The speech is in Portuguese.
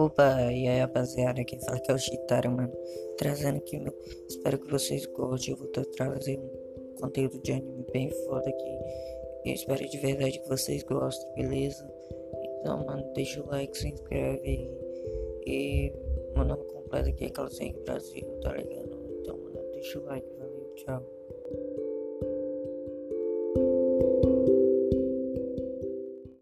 Opa, e aí rapaziada, quem fala que é o Chitara, mano. Trazendo aqui, meu. Espero que vocês gostem. Eu vou estar trazendo conteúdo de anime bem foda aqui. Eu espero de verdade que vocês gostem, beleza? Então, mano, deixa o like, se inscreve aí. E meu nome completo aqui é Calcinha Brasil, tá ligado? Então, mano, deixa o like, valeu, tchau.